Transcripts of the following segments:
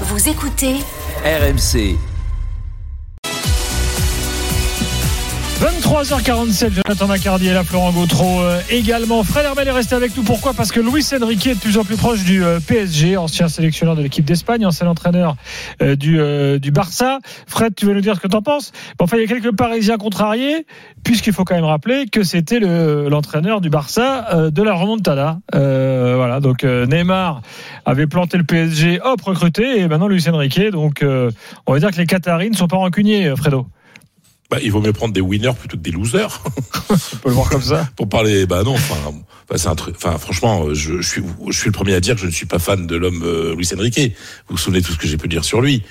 Vous écoutez RMC. 23h47, Jonathan Macardy et là, Florent Gautreau euh, également. Fred Hermel est resté avec nous. Pourquoi? Parce que Luis Enrique est de plus en plus proche du euh, PSG, ancien sélectionneur de l'équipe d'Espagne, ancien entraîneur euh, du, euh, du Barça. Fred, tu veux nous dire ce que tu en penses? Bon, Enfin, il y a quelques Parisiens contrariés, puisqu'il faut quand même rappeler que c'était le- l'entraîneur du Barça euh, de la remontada. Voilà, donc Neymar avait planté le PSG, hop, recruté, et maintenant Luis Enrique. Donc, on va dire que les Qataris ne sont pas rancuniers, Fredo. Bah, il vaut mieux prendre des winners plutôt que des losers. On peut le voir comme ça. Pour parler, bah non, enfin, enfin, c'est un truc. Enfin, franchement, je, je suis, je suis le premier à dire que je ne suis pas fan de l'homme euh, Luis Enrique. Vous vous souvenez de tout ce que j'ai pu dire sur lui.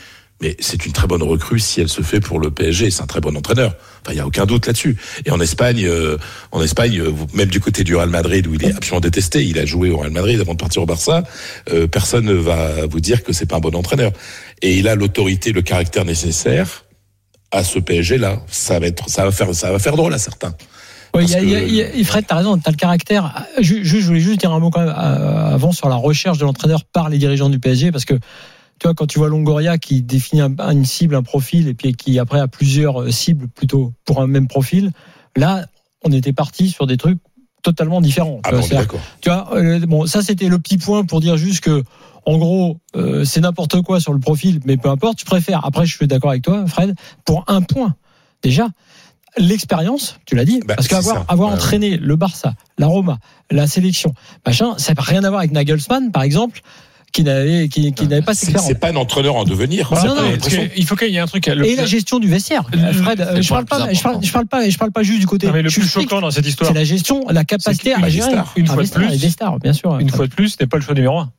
Mais c'est une très bonne recrue si elle se fait pour le PSG. C'est un très bon entraîneur. Enfin, il y a aucun doute là-dessus. Et en Espagne, euh, en Espagne, euh, même du côté du Real Madrid où il est absolument détesté, il a joué au Real Madrid avant de partir au Barça. euh, personne ne va vous dire que c'est pas un bon entraîneur. Et il a l'autorité, le caractère nécessaire à ce PSG là. Ça va être, ça va faire, ça va faire drôle à certains. Oui, il y a- a- a- Fred, t'as raison, t'as le caractère. Je, je- je voulais juste dire un mot quand même euh, avant sur la recherche de l'entraîneur par les dirigeants du PSG, parce que tu vois, quand tu vois Longoria qui définit un- une cible, un profil, et puis qui après a plusieurs euh, cibles plutôt pour un même profil, là, on était parti sur des trucs totalement différents. Ah Tu vois, bon, tu vois, euh, bon, ça c'était le petit point pour dire juste que, en gros, euh, c'est n'importe quoi sur le profil, mais peu importe. Je préfère. Après, je suis d'accord avec toi, Fred, pour un point déjà. L'expérience, tu l'as dit, Bah, parce qu'avoir avoir Ouais, entraîné le Barça, la Roma, la sélection, machin, ça n'a rien à voir avec Nagelsmann, par exemple, qui n'avait qui, qui n'avait pas cette C'est pas un entraîneur en devenir. Voilà, c'est non, non, il faut qu'il y ait un truc. le Et plus- la gestion du vestiaire, Fred. euh, Je parle pas, je parle, je parle pas, je parle pas juste du côté. Non, mais le plus choquant dans cette histoire, c'est la gestion, la capacité à des gérer. stars. Une Ah, fois des de plus. stars, des stars, bien sûr. Une fois de plus, c'était pas le choix numéro un.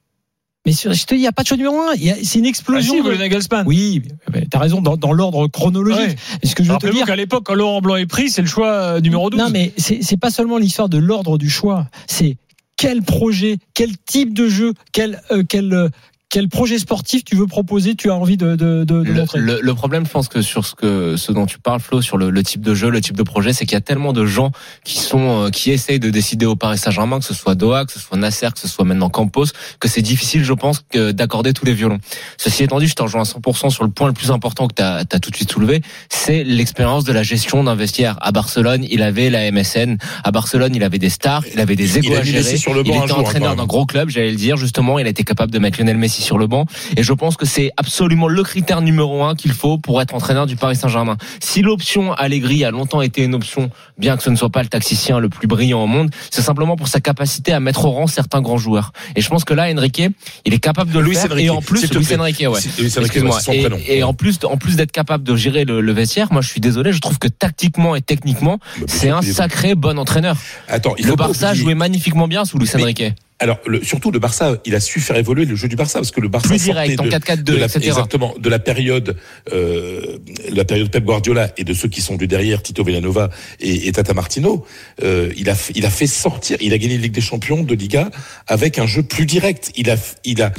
Mais sur- je te dis, il n'y a pas de choix numéro un. C'est une Ah, explosion. si, de- Nagelsmann. Oui, mais t'as raison dans, dans l'ordre chronologique. Ouais. Ce que je veux te Rappelez-vous dire, qu'à l'époque, quand Laurent Blanc est pris, c'est le choix euh, numéro 12. non mais c'est c'est pas seulement l'histoire de l'ordre du choix, c'est quel projet, quel type de jeu, quel euh, quel euh, quel projet sportif tu veux proposer, tu as envie de, de, de, de Le, montrer? le- le problème, je pense que sur ce que ce dont tu parles, Flo, sur le, le type de jeu, le type de projet, c'est qu'il y a tellement de gens qui sont euh, qui essayent de décider au Paris Saint-Germain, que ce soit Doha, que ce soit Nasser, que ce soit maintenant Campos, que c'est difficile, je pense, que d'accorder tous les violons. Ceci étant dit, je te rejoins à 100% sur le point le plus important que tu as, tout de suite soulevé, c'est l'expérience de la gestion d'un vestiaire. À Barcelone, il avait la MSN. À Barcelone, il avait des stars, il avait des Il égos a à gérer. Messi sur le il banc était jour, entraîneur d'un gros club, j'allais le dire justement. Il a été capable de mettre Lionel Messi sur le banc. Et je pense que c'est absolument le critère numéro un qu'il faut pour être entraîneur du Paris Saint-Germain. Si l'option Allegri a longtemps été une option, bien que ce ne soit pas le taxicien le plus brillant au monde, c'est simplement pour sa capacité à mettre au rang certains grands joueurs. Et je pense que là, Enrique, il est capable de le faire. Enrique, et en plus, Luis. Enrique, ouais. Excuse-moi. Et, en plus, en plus d'être capable de gérer le, le vestiaire, moi, je suis désolé, je trouve que tactiquement et techniquement, Bah, bien c'est sûr un sacré bon entraîneur. Attends, il Le Barça jouait magnifiquement bien sous Luis Enrique. Alors, le- surtout le Barça, il a su faire évoluer le jeu du Barça parce que le Barça Plus direct, en de- 4-4-2, de la, etc. Exactement, de la période, euh, la période Pep Guardiola et de ceux qui sont du derrière, Tito Villanova et, et Tata Martino. Euh, il a, fait- il a fait sortir, il a gagné la Ligue des Champions de Liga avec un jeu plus direct. Il a, il a,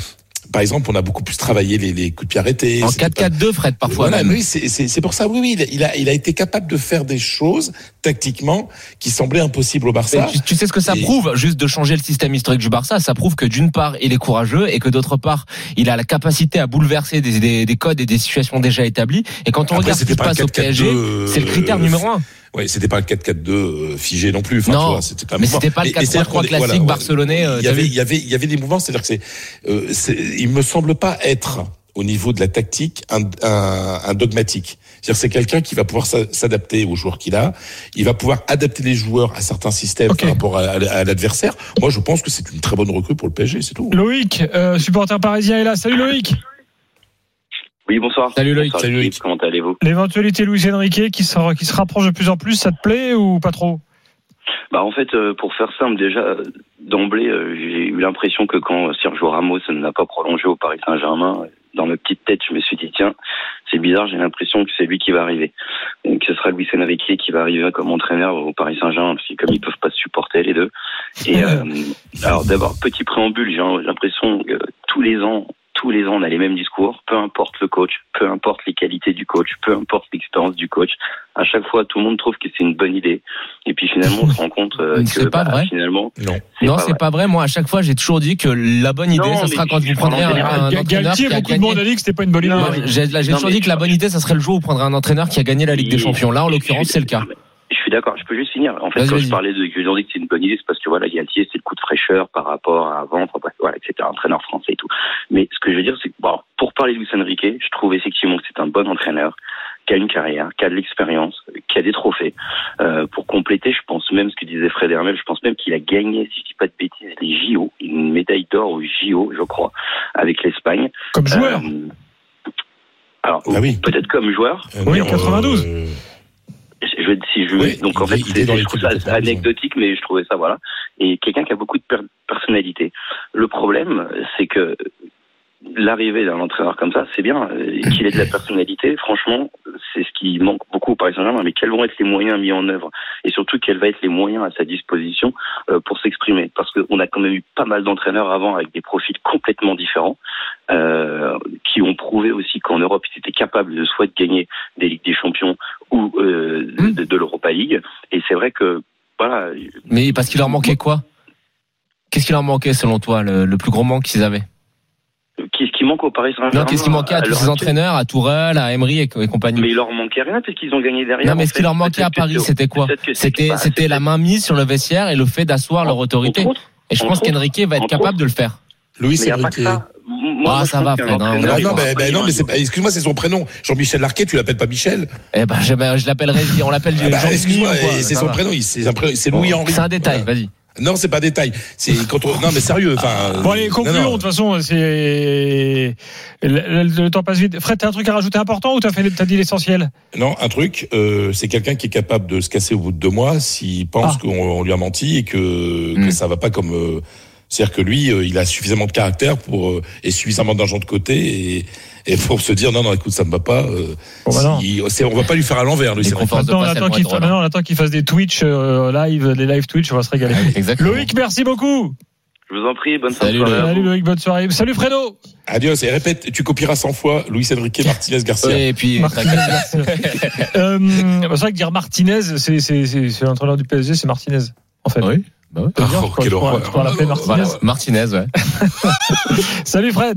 par exemple, on a beaucoup plus travaillé les, les coups de pied arrêtés. En C'était pas- 4-4-2, Fred, parfois Voilà, oui, c'est pour ça. Oui, oui, il a- il été capable de faire des choses tactiquement qui semblaient impossibles au Barça. Tu, tu sais ce que ça Et- prouve, juste de changer le système historique du Barça Ça prouve que d'une part, il est courageux et que d'autre part, il a la capacité à bouleverser des, des, des codes et des situations déjà établies. Et quand on Après, regarde ce qui se passe au 4-4-2, PSG, euh, c'est le critère numéro un. Ouais, c'était pas le 4-4-2 euh, figé non plus. Enfin, Non, tu vois, c'était même mais c'était pas le Et- et c'est-à-dire 4-3-3 qu'on est- classique voilà, ouais. barcelonais, euh, Il y avait, il y avait, il y avait des mouvements. C'est-à-dire que c'est, euh, c'est, il me semble pas être au niveau de la tactique un, un, un dogmatique. C'est-à-dire que c'est quelqu'un qui va pouvoir s'a- s'adapter aux joueurs qu'il a. Il va pouvoir adapter les joueurs à certains systèmes par rapport à, à- à l'adversaire. Moi, je pense que c'est une très bonne recrue pour le PSG, c'est tout. Loïc, euh, supporter parisien est là. Salut Loïc. Oui, bonsoir. Salut, Loïc. Bonsoir, Salut. Loïc. Comment allez-vous L'éventualité Luis Enrique qui se, qui se rapproche de plus en plus, ça te plaît ou pas trop? Bah en fait, euh, pour faire simple, déjà d'emblée, euh, j'ai eu l'impression que quand Sergio Ramos n'a pas prolongé au Paris Saint-Germain, dans ma petite tête, je me suis dit tiens, c'est bizarre, j'ai l'impression que c'est lui qui va arriver. Donc ce sera Luis Enrique qui va arriver comme entraîneur au Paris Saint-Germain, parce que comme ils peuvent pas se supporter les deux. Et euh, alors d'abord petit préambule, j'ai l'impression que tous les ans tous les ans on a les mêmes discours, peu importe le coach, peu importe les qualités du coach, peu importe l'expérience du coach. À chaque fois, tout le monde trouve que c'est une bonne idée. Et puis finalement, on se rend compte euh, que C'est pas bah, vrai. finalement, Non. Non, pas c'est vrai. pas vrai. Moi, à chaque fois, j'ai toujours dit que la bonne idée, Non, ça sera quand vous prendrez en un, un entraîneur Galtier, qui a beaucoup de monde a gagné. dit que c'était pas une bonne idée. J'ai là, j'ai Non, toujours dit que la bonne idée, ça serait le jour où vous prendrez un entraîneur qui a gagné la Ligue des. Champions. Là, en l'occurrence, c'est le cas. Je suis d'accord, je peux juste finir. En fait, quand je parlais de dis que c'est une bonne idée, c'est parce que voilà, Galtier, c'est le coup de fraîcheur par rapport à avant, voilà, que c'était un entraîneur français et tout. Mais ce que je veux dire, c'est que bon, pour parler de Luis Enrique, je trouve effectivement que c'est un bon entraîneur, qui a une carrière, qui a de l'expérience, qui a des trophées. Euh, pour compléter, je pense même ce que disait Fred Hermel, je pense même qu'il a gagné, si je dis pas de bêtises, les JO, une médaille d'or aux JO, je crois, avec l'Espagne. Comme joueur. Euh, alors, Ah oui. peut-être comme joueur, Euh, Oui, non, 92. Je vais si je Oui, donc en fait c'est- je trouve ça de 92. anecdotique mais je trouvais ça voilà. Et quelqu'un qui a beaucoup de per- personnalité. Le problème c'est que l'arrivée d'un entraîneur comme ça c'est bien euh, qu'il ait de la personnalité franchement c'est ce qui manque beaucoup au Paris Saint-Germain. Mais quels vont être les moyens mis en œuvre? Et surtout quels vont être les moyens à sa disposition euh, pour s'exprimer? Parce qu'on a quand même eu pas mal d'entraîneurs avant avec des profils complètement différents euh, qui ont prouvé aussi qu'en Europe ils étaient capables de soit de gagner des Ligues des Champions ou euh. De, l'Europa League. Et c'est vrai que voilà, Mais parce qu'il leur manquait quoi? Qu'est-ce qui leur manquait selon toi, le, le plus gros manque qu'ils avaient? Qu'est-ce qui manque au Paris Saint-Germain? Non, qu'est-ce qui manquait à tous ces entraîneurs, à Tourelle, à Emery et, et compagnie? Mais il leur manquait rien parce qu'ils ont gagné derrière. Non, mais ce qui leur manquait à Paris, c'est- c'était quoi? c'est- C'était c'était la main mise sur le vestiaire et le fait d'asseoir leur autorité. Autres, Et je pense qu'Enrique va être capable autres. de le faire. Louis mais Moi, Ah, moi, ça va, Fred, hein, Ah non, ben non, mais c'est excuse-moi, c'est son prénom. Jean-Michel Larquet, tu l'appelles pas Michel? Eh ben, je, je l'appellerai, on l'appelle Ah bah, excuse-moi, c'est son va. prénom, c'est Louis-Henri. C'est un détail, Voilà. vas-y. Non, c'est pas détail. C'est quand on, non, mais sérieux, enfin. Bon allez, non, concluons. non. De toute façon, c'est le, le- le temps passe vite. Fred, t'as un truc à rajouter important ou t'as fait, t'as dit l'essentiel? Non, un truc, euh, c'est quelqu'un qui est capable de se casser au bout de deux mois s'il pense Ah. qu'on on lui a menti et que, Mm. que ça va pas comme. euh, c'est-à-dire que lui, euh, il a suffisamment de caractère pour euh, et suffisamment d'argent de côté et, et pour se dire non non écoute ça me va pas. Euh, Bon, bah non. si- on va pas lui faire à l'envers lui. Les on attend qu'il être fa- drôles, hein. maintenant, on attend qu'il fasse des Twitch euh, live, des live Twitch, on va se régaler. Exactement. Loïc, merci beaucoup. Je vous en prie, bonne Salut, soirée. Salut. Loïc, bonne soirée. Salut Fredo. Adios et répète, tu copieras 100 fois Luis Enrique Martinez Garcia. Ouais, et puis, Martinez, Garcia. euh, c'est vrai que dire Martinez, c'est c'est c'est c'est l'entraîneur du PSG, c'est Martinez en fait. Oui? Bah ouais. Oh, quelle horreur. Martinez, ouais. Salut Fred.